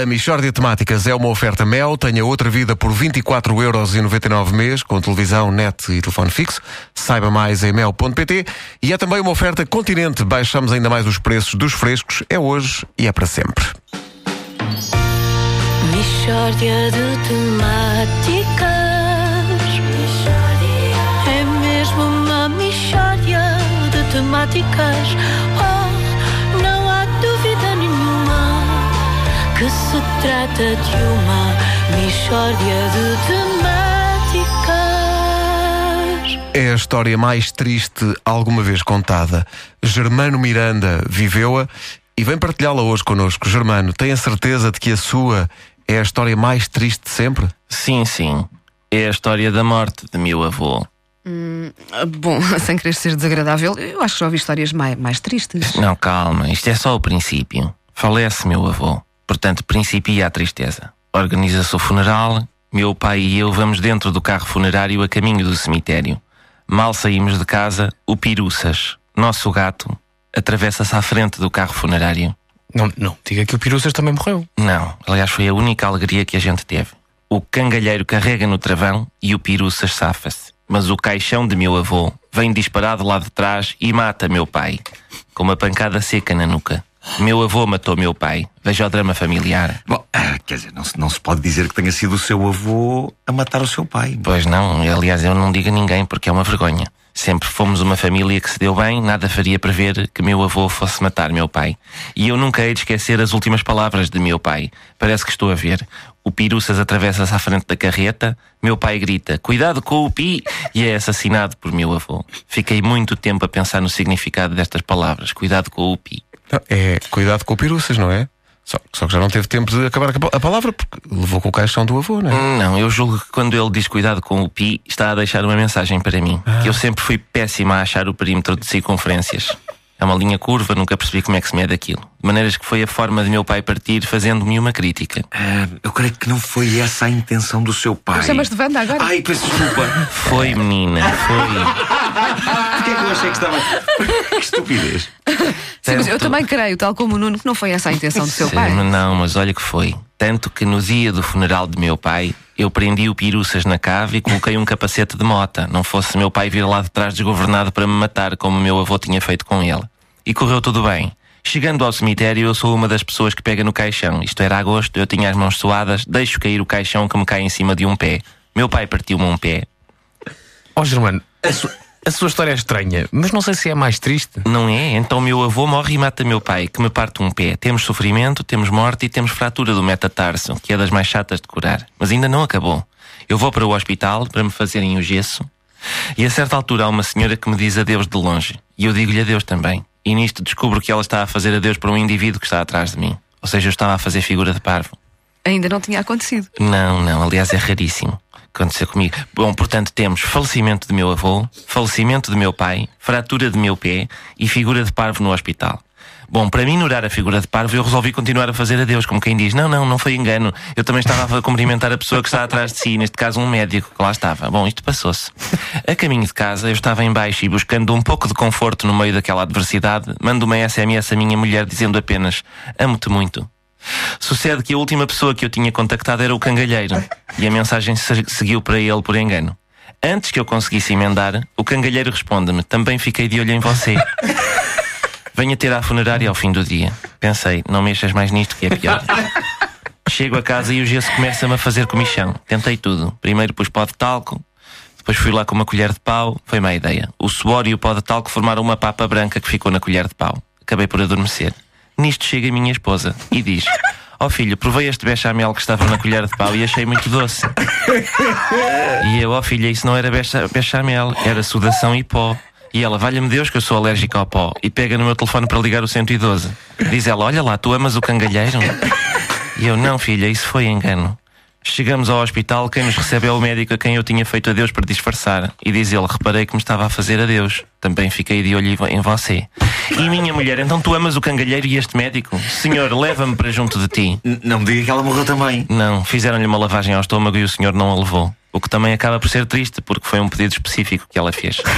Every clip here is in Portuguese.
A Michórdia Temáticas é uma oferta Mel. Tenha outra vida por 24,99€ mês, com televisão, net e telefone fixo. Saiba mais em mel.pt. E é também uma oferta Continente. Baixamos ainda mais os preços dos frescos. É hoje e é para sempre. Michórdia de temáticas. É mesmo uma michórdia de temáticas. Oh, que se trata de uma michórdia de temáticas. É a história mais triste alguma vez contada. Germano Miranda viveu-a e vem partilhá-la hoje connosco. Germano, tem a certeza de que a sua é a história mais triste de sempre? Sim, sim. É a história da morte de meu avô. Ah, Bom, sem querer ser desagradável, eu acho que já ouvi histórias mais, mais tristes. Não, calma, isto é só o princípio. Falece meu avô. Portanto, principia a tristeza. Organiza-se o funeral. Meu pai e eu vamos dentro do carro funerário a caminho do cemitério. Mal saímos de casa, o Piruças, nosso gato, atravessa-se à frente do carro funerário. Não, não, diga que o Piruças também morreu. Não, aliás, foi a única alegria que a gente teve. O cangalheiro carrega no travão e o Piruças safa-se. Mas o caixão de meu avô vem disparado lá de trás e mata meu pai, com uma pancada seca na nuca. Meu avô matou meu pai. Veja o drama familiar. Bom, quer dizer, não se, não se pode dizer que tenha sido o seu avô a matar o seu pai. Pois não, aliás, eu não digo a ninguém porque é uma vergonha. Sempre fomos uma família que se deu bem, nada faria prever que meu avô fosse matar meu pai. E eu nunca hei de esquecer as últimas palavras de meu pai. Parece que estou a ver. O Piruças atravessa-se à frente da carreta, meu pai grita: Cuidado com o Pi! e é assassinado por meu avô. Fiquei muito tempo a pensar no significado destas palavras: Cuidado com o Pi. Não, é cuidado com o Piruças, não é? Só, só que já não teve tempo de acabar a palavra porque levou com o caixão do avô, não é? Não, eu julgo que quando ele diz cuidado com o pi, está a deixar uma mensagem para mim. Que eu sempre fui péssima a achar o perímetro de circunferências. É uma linha curva, nunca percebi como é que se mede aquilo. De maneiras que foi a forma de meu pai partir, fazendo-me uma crítica. Ah, eu creio que não foi essa a intenção do seu pai. Chamas-te Wanda agora? Ai, peço desculpa. Foi, menina, foi. Porquê é que eu achei que estava. que estupidez. Sim, mas eu também creio, tal como o Nuno, que não foi essa a intenção do seu Sim, pai. Não, mas olha que foi. Tanto que no dia do funeral de meu pai, eu prendi o Piruças na cave e coloquei um capacete de mota. Não fosse meu pai vir lá de trás desgovernado para me matar, como o meu avô tinha feito com ele. E correu tudo bem. Chegando ao cemitério, eu sou uma das pessoas que pega no caixão. Isto era agosto, eu tinha as mãos suadas, deixo cair o caixão que me cai em cima de um pé. Meu pai partiu-me um pé. Ó Germano, a, su- a sua história é estranha, mas não sei se é mais triste. Não é? Então meu avô morre e mata meu pai, que me parte um pé. Temos sofrimento, temos morte e temos fratura do metatarso, que é das mais chatas de curar. Mas ainda não acabou. Eu vou para o hospital para me fazerem o gesso. E a certa altura há uma senhora que me diz adeus de longe. E eu digo-lhe adeus também. E nisto descubro que ela está a fazer adeus para um indivíduo que está atrás de mim. Ou seja, eu estava a fazer figura de parvo. Ainda não tinha acontecido. Não, não, aliás é raríssimo acontecer comigo. Bom, portanto, temos falecimento de meu avô, falecimento de meu pai, fratura de meu pé e figura de parvo no hospital. Bom, para minorar a figura de parvo, eu resolvi continuar a fazer adeus, como quem diz: não, não, não foi engano. Eu também estava a cumprimentar a pessoa que está atrás de si, neste caso um médico que lá estava. Bom, isto passou-se. A caminho de casa, eu estava em baixo e buscando um pouco de conforto no meio daquela adversidade, mando uma SMS à minha mulher dizendo apenas: amo-te muito. Sucede que a última pessoa que eu tinha contactado era o cangalheiro e a mensagem se- seguiu para ele por engano. Antes que eu conseguisse emendar, o cangalheiro responde-me: Também fiquei de olho em você. Venha ter à funerária ao fim do dia. Pensei, não mexas mais nisto que é pior. Chego a casa e o gesso começa-me a fazer comichão. Tentei tudo. Primeiro pus pó de talco, depois fui lá com uma colher de pau. Foi má ideia. O suor e o pó de talco formaram uma papa branca que ficou na colher de pau. Acabei por adormecer. Nisto chega a minha esposa e diz: Ó filho, provei este bechamel que estava na colher de pau e achei muito doce. E eu, ó filha, isso não era becha- bechamel, era sudação e pó. E ela, valha-me Deus que eu sou alérgica ao pó. E pega no meu telefone para ligar o 112. Diz ela, olha lá, tu amas o cangalheiro? E eu, não filha, isso foi engano. Chegamos ao hospital, quem nos recebe é o médico a quem eu tinha feito adeus para disfarçar. E diz ele, reparei que me estava a fazer adeus. Também fiquei de olho em você. E minha mulher, então tu amas o cangalheiro e este médico? Senhor, leva-me para junto de ti. N- Não me diga que ela morreu também. Não, fizeram-lhe uma lavagem ao estômago e o senhor não a levou. O que também acaba por ser triste, porque foi um pedido específico que ela fez.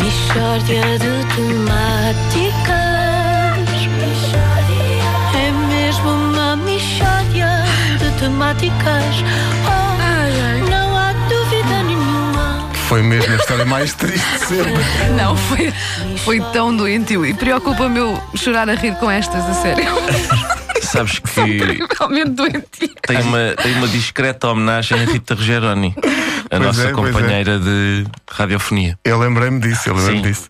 Mishória de temáticas. Temáticas. Oh, não há dúvida nenhuma. Foi mesmo a história mais triste de sempre. Não, foi, foi tão doentio e preocupa-me eu chorar a rir com estas, a sério. Sabes que Realmente doentio. tem uma, tem uma discreta homenagem a Rita Rogeroni, a Pois nossa é, é. companheira de radiofonia. Eu lembrei-me disso, eu lembrei-me disso.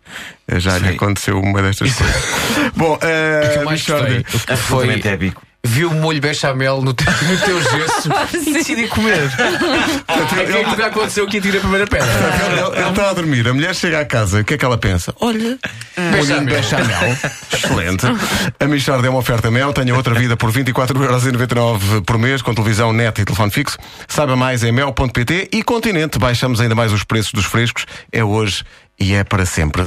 Já lhe Sim. aconteceu uma destas coisas. Bom, uh, que eu mais gostei foi Absolutamente épico. Vi o molho bechamel no teu, no teu gesso e decidi comer. É que é que aconteceu que atira a primeira pedra. Ele ele está a dormir, a mulher chega à casa, o que é que ela pensa? Olha, molhinho bechamel. Excelente. A Michard é uma oferta Mel, tenha outra vida por 24,99€ por mês, com televisão, net e telefone fixo. Saiba mais em mel.pt e Continente. Baixamos ainda mais os preços dos frescos. É hoje e é para sempre.